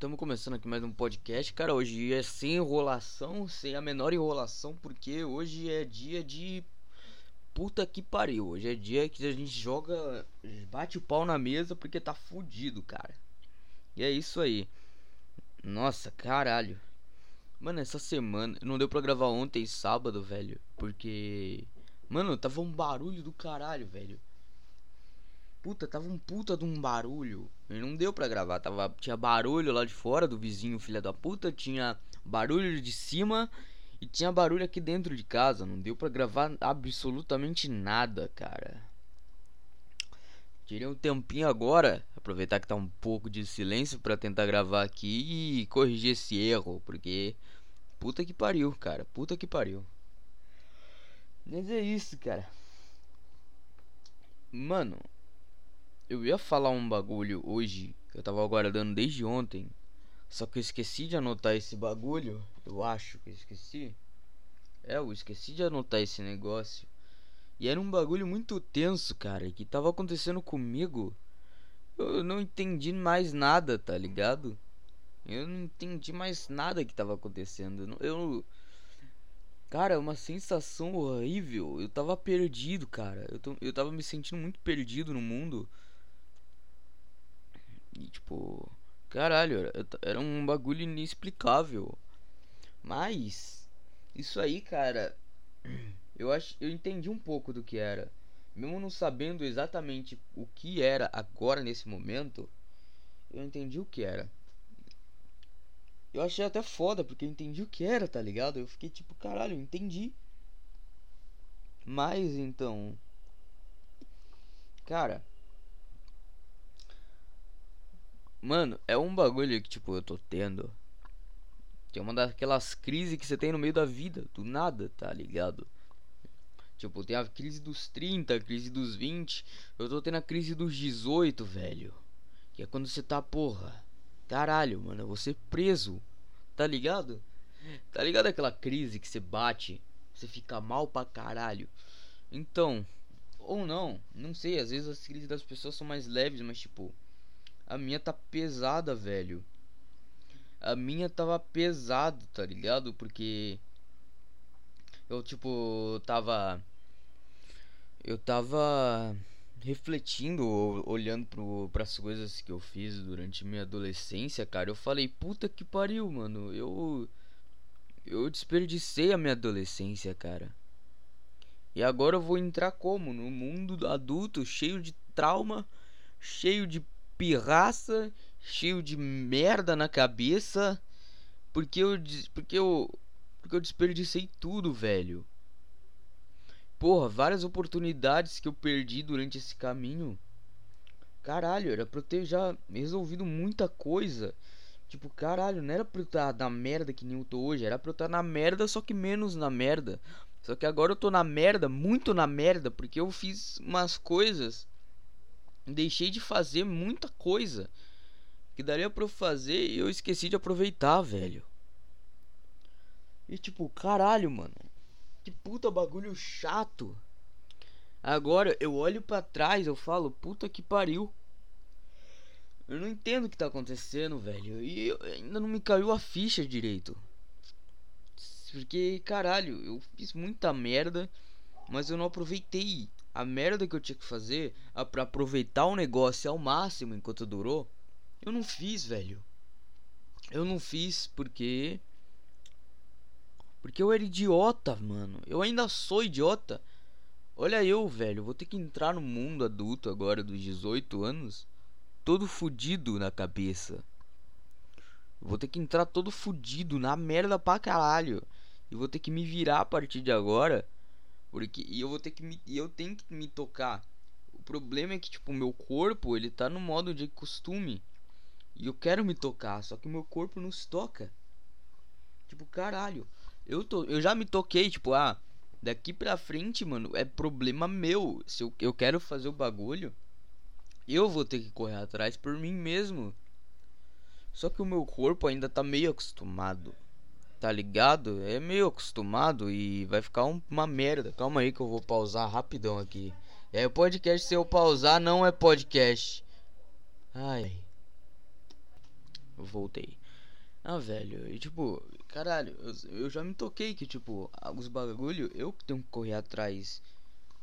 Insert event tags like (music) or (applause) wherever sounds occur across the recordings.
Estamos começando aqui mais um podcast, cara. Hoje é sem enrolação, sem a menor enrolação, porque hoje é dia de puta que pariu. Hoje é dia que a gente joga, bate o pau na mesa porque tá fudido, cara. E é isso aí. Nossa, caralho. Mano, essa semana não deu pra gravar ontem, sábado, velho, porque mano, tava um barulho do caralho, velho. Puta, tava um puta de um barulho. E não deu pra gravar. Tava, tinha barulho lá de fora do vizinho, filha da puta. Tinha barulho de cima. E tinha barulho aqui dentro de casa. Não deu pra gravar absolutamente nada, cara. Tirei um tempinho agora. Aproveitar que tá um pouco de silêncio para tentar gravar aqui e corrigir esse erro. Porque. Puta que pariu, cara. Puta que pariu. Mas é isso, cara. Mano, eu ia falar um bagulho hoje, que eu tava aguardando desde ontem. Só que eu esqueci de anotar esse bagulho. Eu acho que eu esqueci. É, eu esqueci de anotar esse negócio. E era um bagulho muito tenso, cara, que tava acontecendo comigo. Eu não entendi mais nada, tá ligado? Eu não entendi mais nada que tava acontecendo. Eu. Cara, uma sensação horrível. Eu tava perdido, cara. Eu, tô, eu tava me sentindo muito perdido no mundo. E tipo, caralho, era, um bagulho inexplicável. Mas isso aí, cara, eu acho, eu entendi um pouco do que era. Mesmo não sabendo exatamente o que era agora nesse momento, eu entendi o que era. Eu achei até foda, porque eu entendi o que era, tá ligado? Eu fiquei tipo, caralho, eu entendi. Mas então. Cara, Mano, é um bagulho que, tipo, eu tô tendo. Que é uma daquelas crises que você tem no meio da vida, do nada, tá ligado? Tipo, tem a crise dos 30, a crise dos 20. Eu tô tendo a crise dos 18, velho. Que é quando você tá, porra. Caralho, mano, você preso. Tá ligado? Tá ligado aquela crise que você bate, você fica mal pra caralho. Então, ou não, não sei, às vezes as crises das pessoas são mais leves, mas tipo, a minha tá pesada, velho. A minha tava pesado, tá ligado? Porque eu tipo tava eu tava refletindo, olhando para as coisas que eu fiz durante minha adolescência, cara. Eu falei, puta que pariu, mano. Eu eu desperdicei a minha adolescência, cara. E agora eu vou entrar como? No mundo adulto, cheio de trauma, cheio de pirraça, cheio de merda na cabeça, porque eu porque eu porque eu desperdicei tudo, velho. Porra, várias oportunidades que eu perdi durante esse caminho. Caralho, era pra eu ter já resolvido muita coisa. Tipo, caralho, não era pra eu estar na merda que nem eu tô hoje. Era pra eu estar na merda, só que menos na merda. Só que agora eu tô na merda, muito na merda, porque eu fiz umas coisas deixei de fazer muita coisa que daria para eu fazer e eu esqueci de aproveitar, velho. E tipo, caralho, mano. Que puta bagulho chato. Agora eu olho para trás, eu falo, puta que pariu. Eu não entendo o que tá acontecendo, velho. E eu, ainda não me caiu a ficha direito. Porque, caralho, eu fiz muita merda, mas eu não aproveitei a merda que eu tinha que fazer para aproveitar o negócio ao máximo enquanto durou, eu não fiz, velho. Eu não fiz porque porque eu era idiota, mano. Eu ainda sou idiota. Olha eu, velho, vou ter que entrar no mundo adulto agora dos 18 anos, todo fudido na cabeça. Vou ter que entrar todo fudido na merda pra caralho. E vou ter que me virar a partir de agora porque e eu vou ter que me eu tenho que me tocar. O problema é que tipo meu corpo, ele tá no modo de costume. E eu quero me tocar, só que meu corpo não se toca. Tipo, caralho. Eu tô eu já me toquei, tipo, ah, daqui pra frente, mano, é problema meu. Se eu, eu quero fazer o bagulho, eu vou ter que correr atrás por mim mesmo. Só que o meu corpo ainda tá meio acostumado tá ligado? É meio acostumado e vai ficar um, uma merda. Calma aí que eu vou pausar rapidão aqui. É podcast se eu pausar não é podcast. Ai. Eu voltei. Ah, velho, e tipo, caralho, eu, eu já me toquei que, tipo, os bagulho eu que tenho que correr atrás.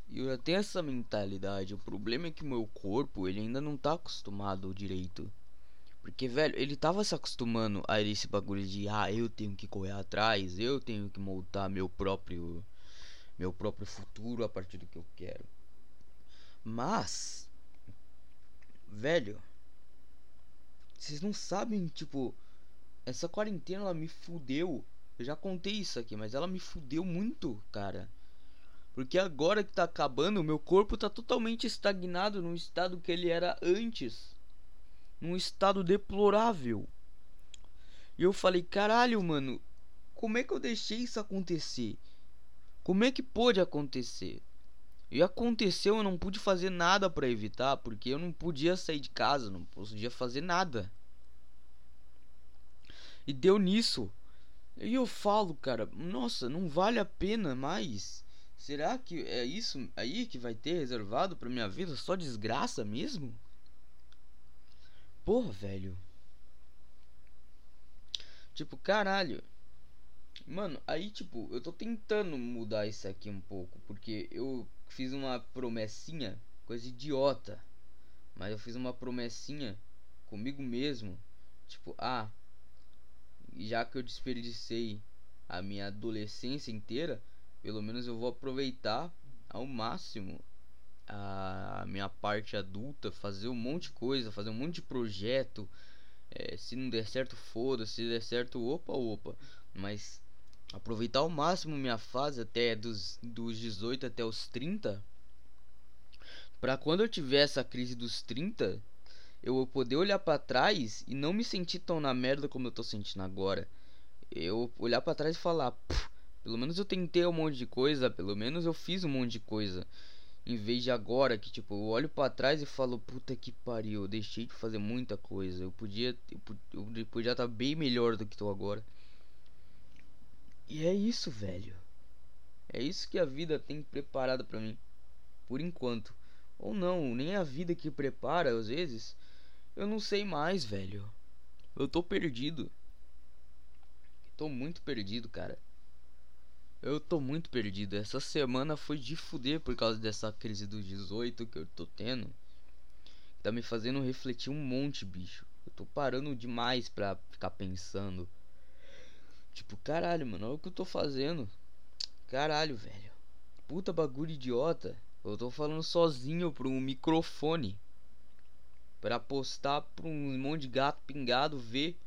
E eu já tenho essa mentalidade. O problema é que meu corpo, ele ainda não tá acostumado direito. Porque, velho, ele tava se acostumando a esse bagulho de, ah, eu tenho que correr atrás, eu tenho que montar meu próprio meu próprio futuro a partir do que eu quero. Mas velho, vocês não sabem, tipo, essa quarentena ela me fudeu. Eu já contei isso aqui, mas ela me fudeu muito, cara. Porque agora que tá acabando, meu corpo tá totalmente estagnado no estado que ele era antes. Num estado deplorável. E eu falei, caralho, mano, como é que eu deixei isso acontecer? Como é que pôde acontecer? E aconteceu, eu não pude fazer nada para evitar, porque eu não podia sair de casa, não podia fazer nada. E deu nisso. E eu falo, cara, nossa, não vale a pena mais. Será que é isso aí que vai ter reservado pra minha vida? Só desgraça mesmo? Porra, velho. Tipo, caralho. Mano, aí tipo, eu tô tentando mudar isso aqui um pouco, porque eu fiz uma promessinha, coisa idiota. Mas eu fiz uma promessinha comigo mesmo, tipo, ah, já que eu desperdicei a minha adolescência inteira, pelo menos eu vou aproveitar ao máximo a minha parte adulta, fazer um monte de coisa, fazer um monte de projeto. É, se não der certo, foda. Se der certo, opa, opa. Mas aproveitar ao máximo minha fase até dos, dos 18 até os 30 para quando eu tiver essa crise dos 30 eu poder olhar para trás e não me sentir tão na merda como eu tô sentindo agora eu olhar para trás e falar pelo menos eu tentei um monte de coisa pelo menos eu fiz um monte de coisa em vez de agora que tipo eu olho para trás e falo puta que pariu eu deixei de fazer muita coisa eu podia eu, eu podia estar tá bem melhor do que tô agora e é isso, velho. É isso que a vida tem preparado para mim. Por enquanto. Ou não, nem a vida que prepara às vezes. Eu não sei mais, velho. Eu tô perdido. Tô muito perdido, cara. Eu tô muito perdido. Essa semana foi de fuder por causa dessa crise dos 18 que eu tô tendo. Tá me fazendo refletir um monte, bicho. Eu tô parando demais pra ficar pensando. Tipo, caralho, mano, olha o que eu tô fazendo. Caralho, velho. Puta bagulho idiota. Eu tô falando sozinho pro um microfone. Pra postar pra um monte de gato pingado ver.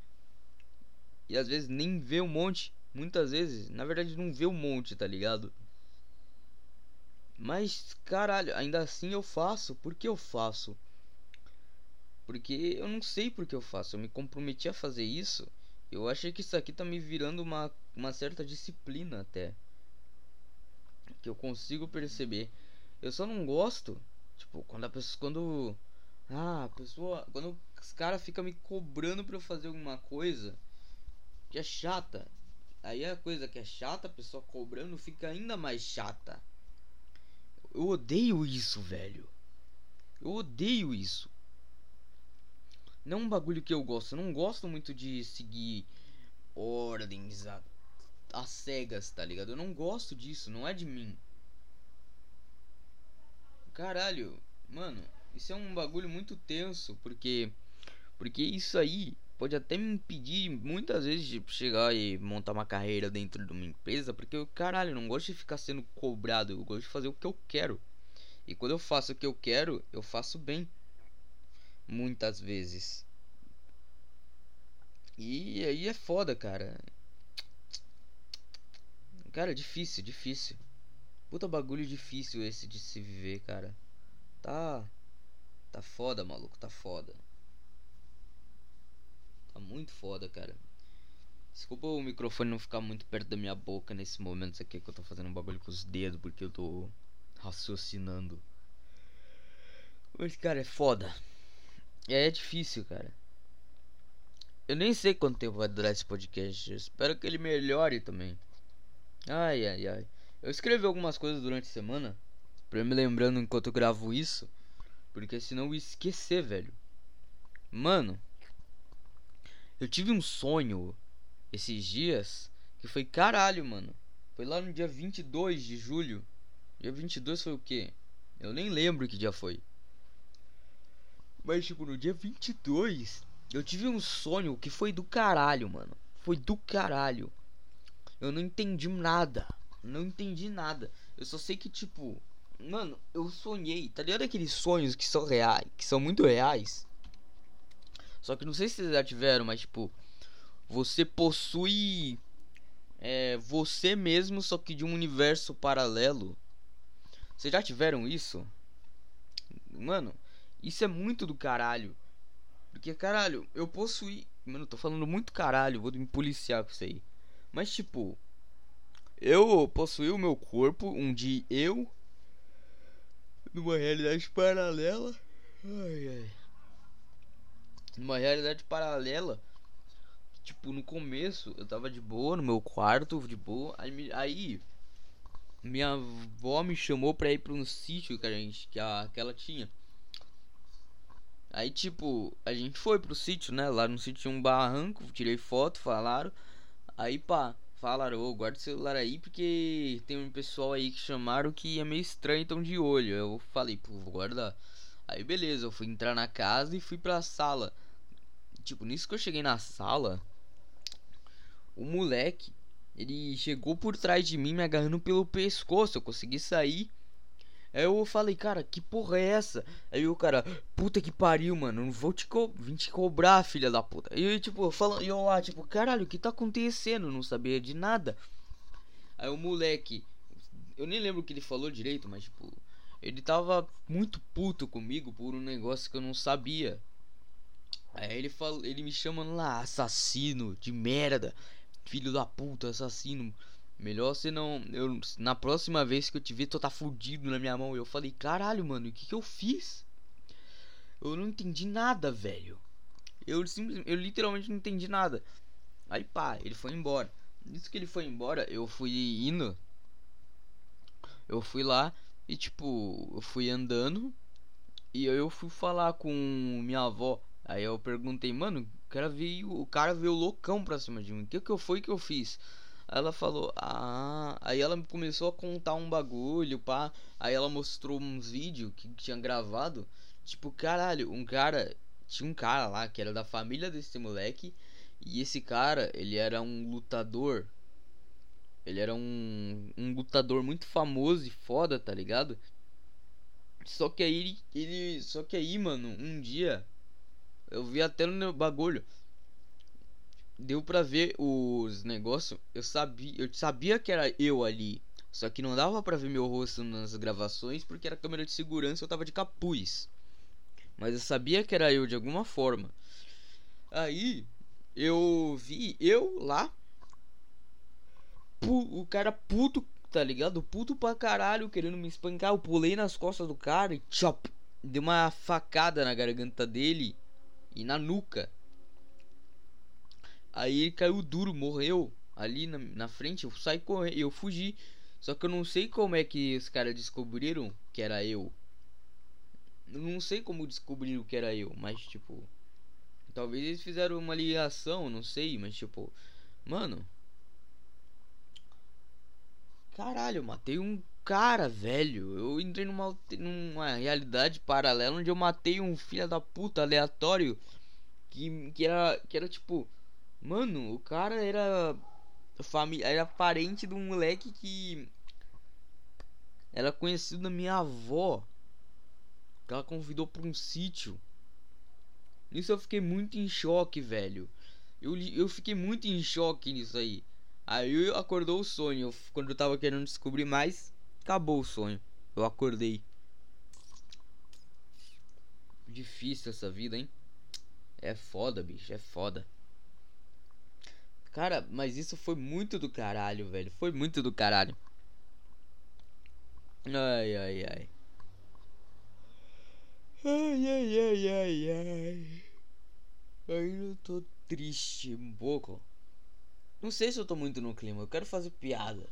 E às vezes nem ver um monte. Muitas vezes, na verdade, não vê um monte, tá ligado? Mas, caralho, ainda assim eu faço. Por que eu faço? Porque eu não sei por que eu faço. Eu me comprometi a fazer isso. Eu achei que isso aqui tá me virando uma, uma certa disciplina até. Que eu consigo perceber. Eu só não gosto. Tipo, quando a pessoa. Quando. Ah, a pessoa. Quando os caras ficam me cobrando pra eu fazer alguma coisa. Que é chata. Aí a coisa que é chata, a pessoa cobrando fica ainda mais chata. Eu odeio isso, velho. Eu odeio isso. Não é um bagulho que eu gosto. Eu não gosto muito de seguir ordens a, a cegas, tá ligado? Eu não gosto disso, não é de mim. Caralho, mano, isso é um bagulho muito tenso, porque porque isso aí pode até me impedir muitas vezes de chegar e montar uma carreira dentro de uma empresa, porque eu, caralho, não gosto de ficar sendo cobrado, eu gosto de fazer o que eu quero. E quando eu faço o que eu quero, eu faço bem muitas vezes. E aí é foda, cara. Cara, difícil, difícil. Puta bagulho difícil esse de se viver, cara. Tá. Tá foda, maluco, tá foda. Muito foda, cara. Desculpa o microfone não ficar muito perto da minha boca nesse momento aqui que eu tô fazendo um bagulho com os dedos porque eu tô raciocinando. Mas, cara, é foda. É, é difícil, cara. Eu nem sei quanto tempo vai durar esse podcast. Eu espero que ele melhore também. Ai, ai, ai. Eu escrevi algumas coisas durante a semana. Pra me lembrando enquanto eu gravo isso. Porque senão eu esquecer, velho. Mano. Eu tive um sonho esses dias que foi caralho, mano. Foi lá no dia 22 de julho. Dia 22 foi o quê? Eu nem lembro que dia foi. Mas, tipo, no dia 22, eu tive um sonho que foi do caralho, mano. Foi do caralho. Eu não entendi nada. Não entendi nada. Eu só sei que, tipo, mano, eu sonhei. Tá ligado aqueles sonhos que são reais, que são muito reais? Só que não sei se vocês já tiveram, mas, tipo, você possui é, você mesmo, só que de um universo paralelo. Vocês já tiveram isso? Mano, isso é muito do caralho. Porque, caralho, eu possuí. Mano, tô falando muito caralho, vou me policiar com isso aí. Mas, tipo, eu possuí o meu corpo, um dia eu, numa realidade paralela. Ai, ai. Numa realidade paralela. Tipo, no começo eu tava de boa no meu quarto, de boa. Aí, aí minha avó me chamou pra ir pra um sítio que a gente que, a, que ela tinha. Aí tipo, a gente foi pro sítio, né? Lá no sítio tinha um barranco, tirei foto, falaram. Aí pá, falaram, ô, oh, guarda o celular aí porque tem um pessoal aí que chamaram que é meio estranho, então de olho. Eu falei, pô, vou guardar. Aí beleza, eu fui entrar na casa e fui pra sala. Tipo, nisso que eu cheguei na sala, o moleque ele chegou por trás de mim, me agarrando pelo pescoço. Eu consegui sair. Aí eu falei, cara, que porra é essa? Aí o cara, puta que pariu, mano, não vou te, co vim te cobrar, filha da puta. E eu, tipo, falando, eu lá, tipo, caralho, o que tá acontecendo? Não sabia de nada. Aí o moleque, eu nem lembro o que ele falou direito, mas, tipo, ele tava muito puto comigo por um negócio que eu não sabia. Aí ele falou, ele me chamando lá, assassino de merda filho da puta, assassino. Melhor você não. Eu, na próxima vez que eu te ver, tu tá fudido na minha mão. Eu falei, caralho, mano, o que, que eu fiz? Eu não entendi nada, velho. Eu, eu literalmente não entendi nada. Aí pá, ele foi embora. Isso que ele foi embora, eu fui indo. Eu fui lá e tipo, eu fui andando. E eu fui falar com minha avó. Aí eu perguntei, mano, o cara veio, o cara veio loucão pra cima de mim. O que que foi que eu fiz? Ela falou, ah, aí ela começou a contar um bagulho, pá. Aí ela mostrou uns vídeos que tinha gravado. Tipo, caralho, um cara, tinha um cara lá que era da família desse moleque. E esse cara, ele era um lutador. Ele era um, um lutador muito famoso e foda, tá ligado? Só que aí ele, só que aí, mano, um dia eu vi até no bagulho. Deu pra ver os negócios. Eu sabia, eu sabia que era eu ali. Só que não dava pra ver meu rosto nas gravações porque era câmera de segurança eu tava de capuz. Mas eu sabia que era eu de alguma forma. Aí eu vi eu lá. O cara puto, tá ligado? Puto pra caralho, querendo me espancar. Eu pulei nas costas do cara e chop. Dei uma facada na garganta dele e na nuca. Aí ele caiu duro, morreu ali na, na frente. Eu saí correndo, eu fugi. Só que eu não sei como é que os caras descobriram que era eu. Eu não sei como descobriram que era eu, mas tipo. Talvez eles fizeram uma ligação, não sei, mas tipo. Mano. Caralho, eu matei um cara, velho. Eu entrei numa, numa realidade paralela onde eu matei um filho da puta aleatório. Que, que, era, que era tipo. Mano, o cara era. Família, era parente de um moleque que. Era conhecido da minha avó. Que ela convidou pra um sítio. Nisso eu fiquei muito em choque, velho. Eu, eu fiquei muito em choque nisso aí. Aí acordou o sonho. Quando eu tava querendo descobrir mais, acabou o sonho. Eu acordei. Difícil essa vida, hein? É foda, bicho, é foda. Cara, mas isso foi muito do caralho, velho. Foi muito do caralho. Ai, ai, ai. Ai, ai, ai, ai, ai. Ainda tô triste um pouco. Não sei se eu tô muito no clima. Eu quero fazer piada.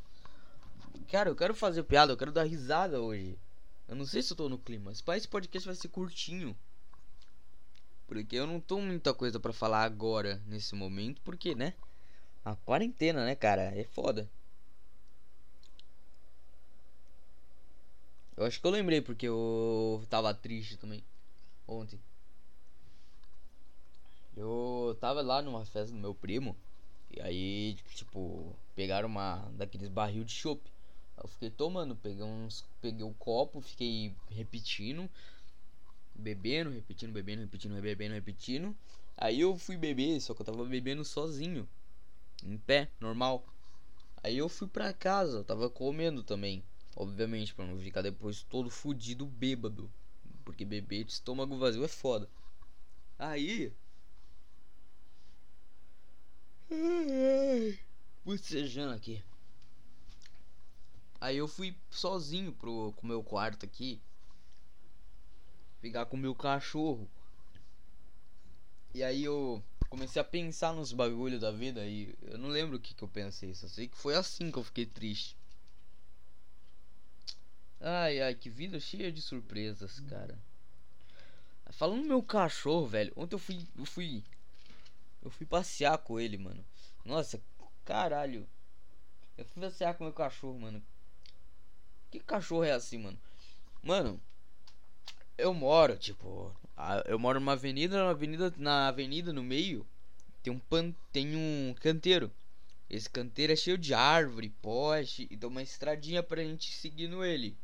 Cara, eu quero fazer piada, eu quero dar risada hoje. Eu não sei se eu tô no clima. Esse podcast vai ser curtinho. Porque eu não tô muita coisa para falar agora, nesse momento, porque, né? A quarentena, né, cara? É foda. Eu acho que eu lembrei porque eu tava triste também. Ontem. Eu tava lá numa festa do meu primo. E aí, tipo, pegaram uma daqueles barril de chopp. Eu fiquei tomando, peguei uns. Peguei o um copo, fiquei repetindo. Bebendo, repetindo, bebendo, repetindo, bebendo, repetindo. Aí eu fui beber, só que eu tava bebendo sozinho. Em pé, normal. Aí eu fui pra casa, eu tava comendo também. Obviamente, pra não ficar depois todo fudido bêbado. Porque beber de estômago vazio é foda. Aí. Bocejando aqui. Aí eu fui sozinho pro meu quarto aqui. Pegar com meu cachorro. E aí eu comecei a pensar nos bagulhos da vida e eu não lembro o que, que eu pensei, só sei que foi assim que eu fiquei triste. Ai, ai, que vida cheia de surpresas, cara. Falando meu cachorro, velho. Ontem eu fui. Eu fui. Eu fui passear com ele, mano. Nossa, caralho. Eu fui passear com meu cachorro, mano. Que cachorro é assim, mano? Mano, eu moro, tipo. Eu moro numa avenida, na avenida, na avenida no meio. Tem um pan, tem um canteiro. Esse canteiro é cheio de árvore, poste e tem uma estradinha pra gente seguindo ele.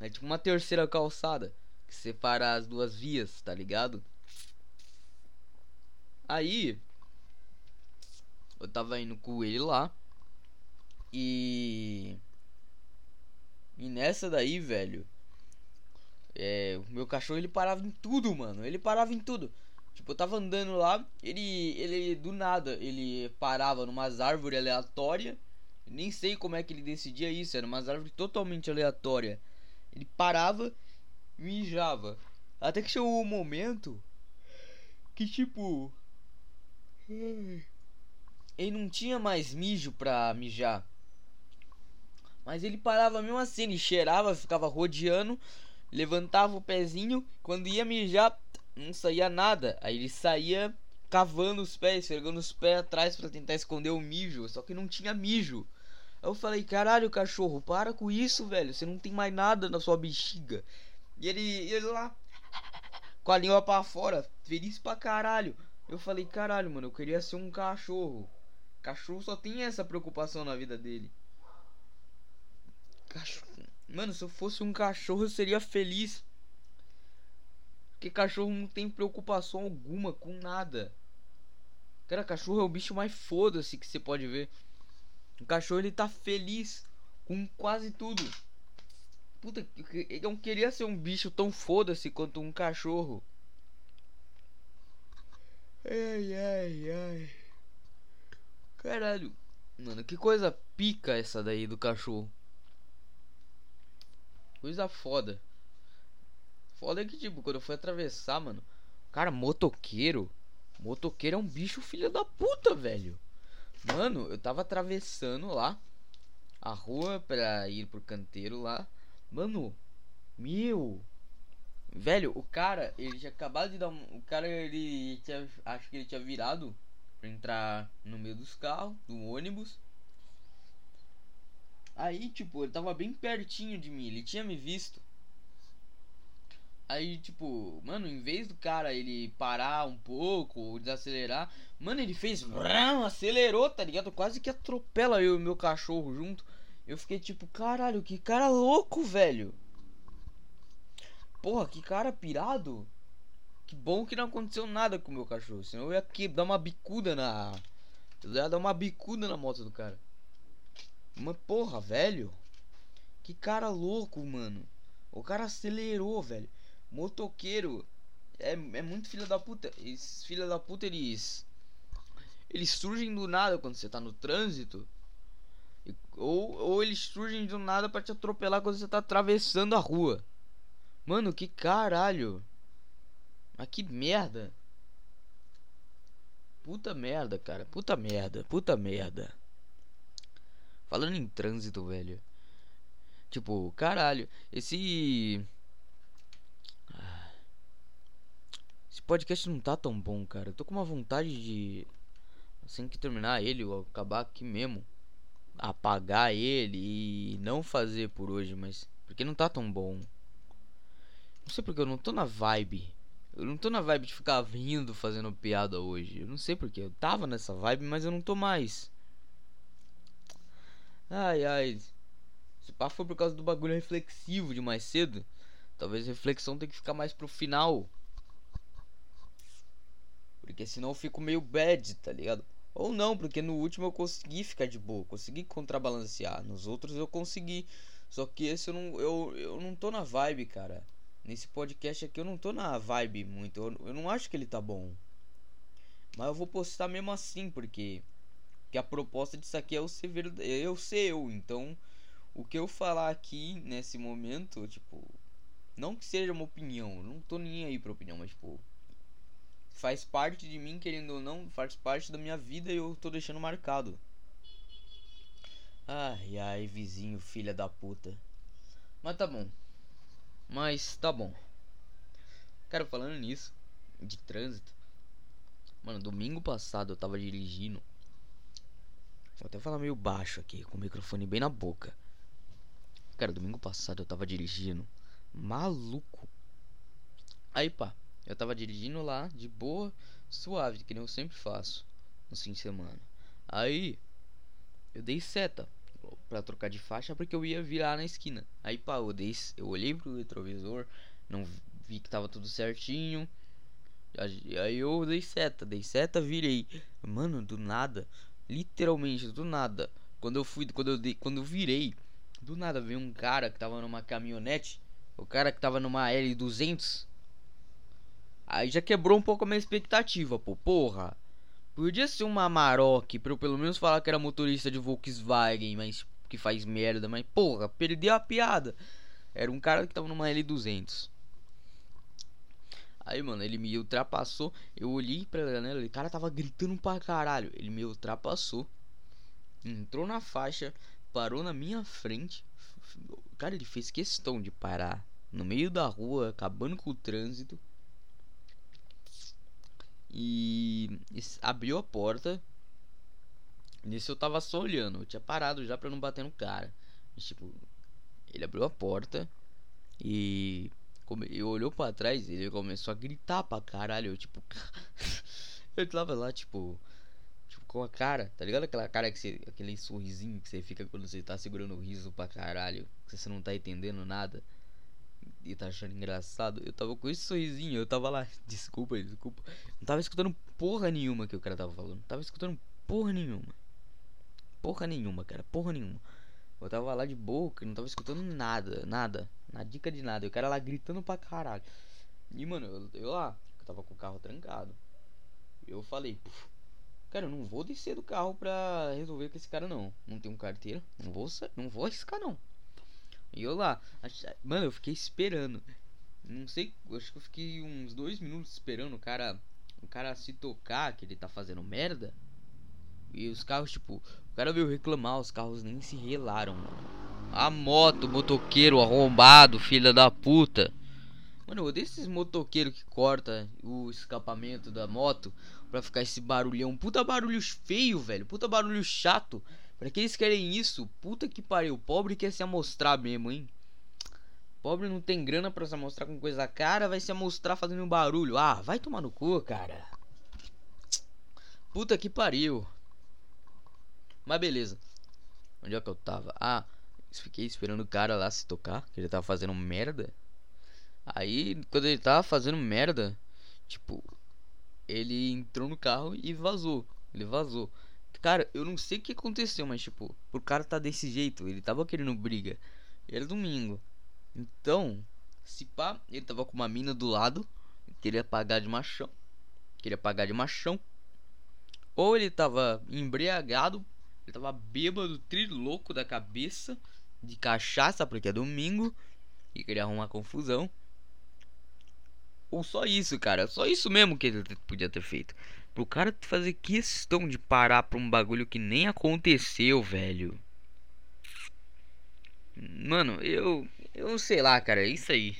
É tipo uma terceira calçada que separa as duas vias, tá ligado? Aí eu tava indo com ele lá e e nessa daí, velho, é, o meu cachorro ele parava em tudo, mano. Ele parava em tudo. Tipo, eu tava andando lá, ele ele do nada, ele parava numas árvores aleatórias. Nem sei como é que ele decidia isso, era umas árvores totalmente aleatórias. Ele parava e mijava. Até que chegou um momento que tipo. Ele não tinha mais mijo pra mijar. Mas ele parava mesmo assim, ele cheirava, ficava rodeando, levantava o pezinho, quando ia mijar, não saía nada. Aí ele saía cavando os pés, esfregando os pés atrás para tentar esconder o mijo, só que não tinha mijo. Eu falei, caralho, cachorro, para com isso, velho. Você não tem mais nada na sua bexiga. E ele, ele lá, com a língua pra fora, feliz pra caralho. Eu falei, caralho, mano, eu queria ser um cachorro. Cachorro só tem essa preocupação na vida dele. Cachorro. Mano, se eu fosse um cachorro, eu seria feliz. Porque cachorro não tem preocupação alguma com nada. Cara, cachorro é o bicho mais foda-se que você pode ver. O cachorro ele tá feliz com quase tudo. Puta, eu não queria ser um bicho tão foda-se quanto um cachorro. Ai, ai, ai. Caralho. Mano, que coisa pica essa daí do cachorro. Coisa foda. Foda é que, tipo, quando eu fui atravessar, mano. Cara, motoqueiro. Motoqueiro é um bicho filho da puta, velho. Mano, eu tava atravessando lá a rua pra ir pro canteiro lá. Mano, meu. Velho, o cara, ele tinha acabado de dar um. O cara, ele tinha. Acho que ele tinha virado pra entrar no meio dos carros, do ônibus. Aí, tipo, ele tava bem pertinho de mim, ele tinha me visto. Aí, tipo, mano, em vez do cara ele parar um pouco ou desacelerar, mano, ele fez. Brum, acelerou, tá ligado? Quase que atropela eu e meu cachorro junto. Eu fiquei tipo, caralho, que cara louco, velho. Porra, que cara pirado. Que bom que não aconteceu nada com o meu cachorro. Senão eu ia aqui dar uma bicuda na. Eu ia dar uma bicuda na moto do cara. Mas porra, velho. Que cara louco, mano. O cara acelerou, velho motoqueiro é, é muito filha da puta. Esses filha da puta, eles. Eles surgem do nada quando você tá no trânsito. Ou, ou eles surgem do nada para te atropelar quando você tá atravessando a rua. Mano, que caralho. Mas que merda. Puta merda, cara. Puta merda. Puta merda. Falando em trânsito, velho. Tipo, caralho. Esse Esse podcast não tá tão bom, cara. Eu tô com uma vontade de. Assim que terminar ele, eu acabar aqui mesmo. Apagar ele e não fazer por hoje, mas. Porque não tá tão bom. Não sei porque eu não tô na vibe. Eu não tô na vibe de ficar rindo fazendo piada hoje. Eu não sei porque. Eu tava nessa vibe, mas eu não tô mais. Ai ai. Se pá foi por causa do bagulho reflexivo de mais cedo. Talvez reflexão tenha que ficar mais pro final. Porque senão eu fico meio bad, tá ligado? Ou não, porque no último eu consegui ficar de boa, consegui contrabalancear. Nos outros eu consegui. Só que esse eu não, eu, eu não tô na vibe, cara. Nesse podcast aqui eu não tô na vibe muito. Eu, eu não acho que ele tá bom. Mas eu vou postar mesmo assim, porque que a proposta disso aqui é eu ser, eu ser eu. Então, o que eu falar aqui nesse momento, tipo, não que seja uma opinião, não tô nem aí pra opinião, mas tipo, faz parte de mim, querendo ou não, faz parte da minha vida e eu tô deixando marcado. Ai, ai, vizinho, filha da puta. Mas tá bom. Mas tá bom. Cara, falando nisso, de trânsito. Mano, domingo passado eu tava dirigindo. Vou até falar meio baixo aqui, com o microfone bem na boca. Cara, domingo passado eu tava dirigindo. Maluco. Aí pá, eu tava dirigindo lá, de boa, suave, que nem eu sempre faço no fim de semana. Aí eu dei seta para trocar de faixa porque eu ia virar na esquina. Aí pá, eu, dei, eu olhei pro retrovisor, não vi que tava tudo certinho. Aí eu dei seta, dei seta, virei. Mano, do nada, literalmente do nada. Quando eu fui, quando eu dei, quando eu virei, do nada veio um cara que tava numa caminhonete, o cara que tava numa L200. Aí já quebrou um pouco a minha expectativa, pô, porra. Podia ser uma Amarok pra eu pelo menos falar que era motorista de Volkswagen, mas que faz merda, mas porra, perdeu a piada. Era um cara que tava numa L200. Aí, mano, ele me ultrapassou. Eu olhei pra janela, o cara tava gritando pra caralho. Ele me ultrapassou. Entrou na faixa, parou na minha frente. Cara, ele fez questão de parar no meio da rua, acabando com o trânsito. E abriu a porta. Nisso eu tava só olhando. Eu tinha parado já pra não bater no cara. Mas, tipo, ele abriu a porta e eu olhou para trás ele começou a gritar pra caralho. Eu, tipo, (laughs) eu tava lá, tipo, tipo, com a cara, tá ligado? Aquela cara que você, aquele sorrisinho que você fica quando você tá segurando o riso pra caralho, que você não tá entendendo nada e tá achando engraçado. Eu tava com esse sorrisinho, eu tava lá, desculpa, desculpa. Não tava escutando porra nenhuma que o cara tava falando. Não tava escutando porra nenhuma. Porra nenhuma, cara, porra nenhuma. Eu tava lá de boca, não tava escutando nada, nada. Na dica de nada. E o cara lá gritando pra caralho. E mano, eu, eu lá, eu tava com o carro trancado. Eu falei, cara, eu não vou descer do carro pra resolver com esse cara não. Não tenho carteira, não vou, não vou arriscar não. E eu lá, mano, eu fiquei esperando. Não sei, acho que eu fiquei uns dois minutos esperando o cara, o cara se tocar que ele tá fazendo merda. E os carros, tipo, o cara veio reclamar, os carros nem se relaram, A moto, motoqueiro arrombado, filha da puta. Mano, eu esses motoqueiros que corta o escapamento da moto pra ficar esse barulhão. Puta barulho feio, velho. Puta barulho chato. Pra que eles querem isso? Puta que pariu. Pobre quer se amostrar mesmo, hein? Pobre não tem grana pra se amostrar com coisa cara, vai se amostrar fazendo um barulho. Ah, vai tomar no cu, cara. Puta que pariu. Mas beleza. Onde é que eu tava? Ah, fiquei esperando o cara lá se tocar, que ele tava fazendo merda. Aí, quando ele tava fazendo merda, tipo, ele entrou no carro e vazou. Ele vazou. Cara, eu não sei o que aconteceu, mas tipo, o cara tá desse jeito, ele tava querendo briga. Era domingo. Então, se pá, ele tava com uma mina do lado, queria pagar de machão. Queria pagar de machão. Ou ele tava embriagado, ele tava bêbado, trilouco da cabeça, de cachaça, porque é domingo, e queria arrumar confusão. Ou só isso, cara, só isso mesmo que ele podia ter feito. Pro cara fazer questão de parar pra um bagulho que nem aconteceu, velho. Mano, eu. Eu sei lá, cara. É isso aí.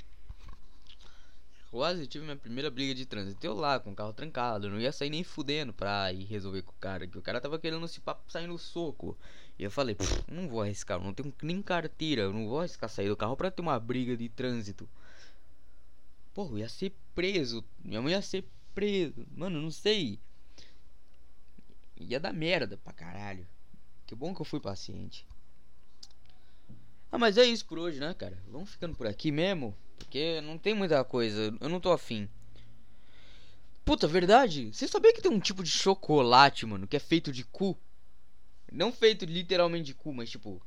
quase tive minha primeira briga de trânsito. Eu lá, com o carro trancado. Não ia sair nem fudendo pra ir resolver com o cara. Que o cara tava querendo se sair no soco. E eu falei, não vou arriscar, não tenho nem carteira. Eu não vou arriscar sair do carro pra ter uma briga de trânsito. Pô, eu ia ser preso. Minha mãe ia ser preso. Mano, não sei. Ia dar merda pra caralho. Que bom que eu fui paciente. Ah, mas é isso por hoje, né, cara? Vamos ficando por aqui mesmo. Porque não tem muita coisa. Eu não tô afim. Puta, verdade? Você sabia que tem um tipo de chocolate, mano, que é feito de cu? Não feito literalmente de cu, mas tipo.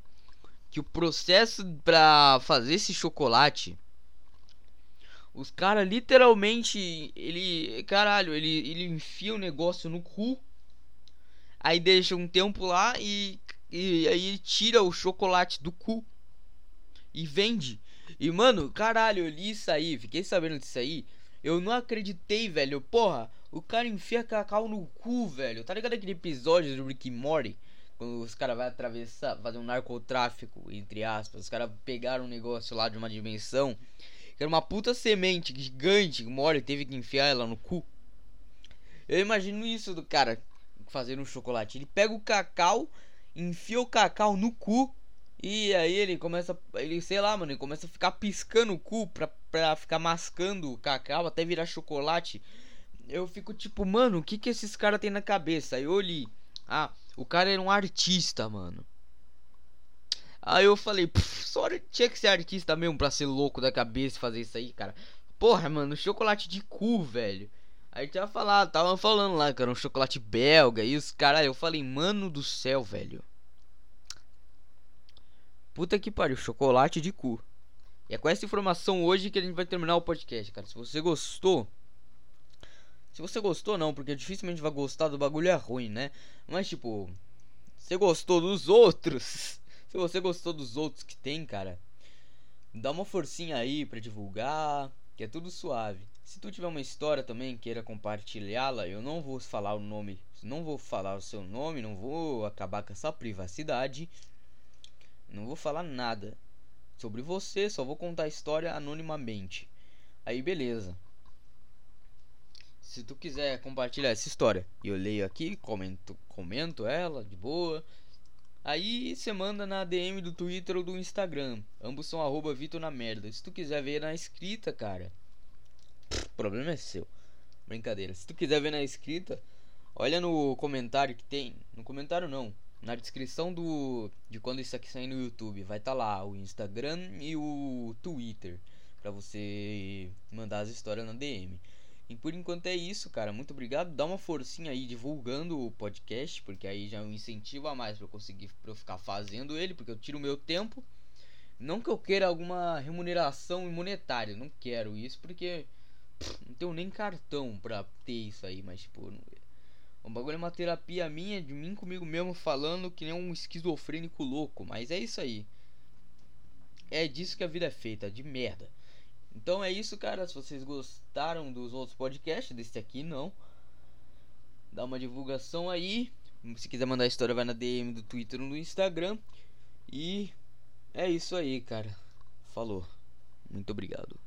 Que o processo pra fazer esse chocolate. Os caras literalmente. Ele. Caralho, ele, ele enfia o negócio no cu. Aí deixa um tempo lá e. E aí tira o chocolate do cu e vende. E mano, caralho, eu li isso aí, fiquei sabendo disso aí. Eu não acreditei, velho. Porra, o cara enfia cacau no cu, velho. Tá ligado aquele episódio do Rick Morty? Quando os caras vão atravessar, fazer um narcotráfico, entre aspas. Os caras pegaram um negócio lá de uma dimensão. Que era uma puta semente gigante. Morty teve que enfiar ela no cu. Eu imagino isso do cara fazendo um chocolate. Ele pega o cacau, enfia o cacau no cu e aí ele começa, ele sei lá, mano, ele começa a ficar piscando o cu pra, pra ficar mascando o cacau até virar chocolate. Eu fico tipo, mano, o que que esses caras tem na cabeça? Aí eu li, ah, o cara era um artista, mano. Aí eu falei, só tinha que ser artista mesmo pra ser louco da cabeça e fazer isso aí, cara. Porra, mano, chocolate de cu, velho. Aí tinha falado, tava falando lá era um chocolate belga e os caras, eu falei, mano do céu, velho. Puta que pariu, chocolate de cu. E é com essa informação hoje que a gente vai terminar o podcast, cara. Se você gostou. Se você gostou, não, porque dificilmente vai gostar do bagulho é ruim, né? Mas tipo. Você gostou dos outros? Se você gostou dos outros que tem, cara. Dá uma forcinha aí pra divulgar. Que é tudo suave. Se tu tiver uma história também queira compartilhá-la, eu não vou falar o nome, não vou falar o seu nome, não vou acabar com essa privacidade. Não vou falar nada sobre você, só vou contar a história anonimamente. Aí beleza. Se tu quiser compartilhar essa história, eu leio aqui, comento, comento ela de boa. Aí você manda na DM do Twitter ou do Instagram. Ambos são arroba Vitor na merda. Se tu quiser ver na escrita, cara. O problema é seu. Brincadeira. Se tu quiser ver na escrita, olha no comentário que tem. No comentário não na descrição do de quando isso aqui sair no YouTube vai estar tá lá o Instagram e o Twitter para você mandar as histórias na DM. E por enquanto é isso, cara. Muito obrigado. Dá uma forcinha aí divulgando o podcast, porque aí já é um incentivo a mais para eu conseguir pra eu ficar fazendo ele, porque eu tiro o meu tempo. Não que eu queira alguma remuneração monetária, não quero isso, porque pff, não tenho nem cartão pra ter isso aí, mas tipo, o bagulho é uma terapia minha, de mim comigo mesmo, falando que nem um esquizofrênico louco. Mas é isso aí. É disso que a vida é feita, de merda. Então é isso, cara. Se vocês gostaram dos outros podcasts, desse aqui não. Dá uma divulgação aí. Se quiser mandar história, vai na DM do Twitter ou do Instagram. E é isso aí, cara. Falou. Muito obrigado.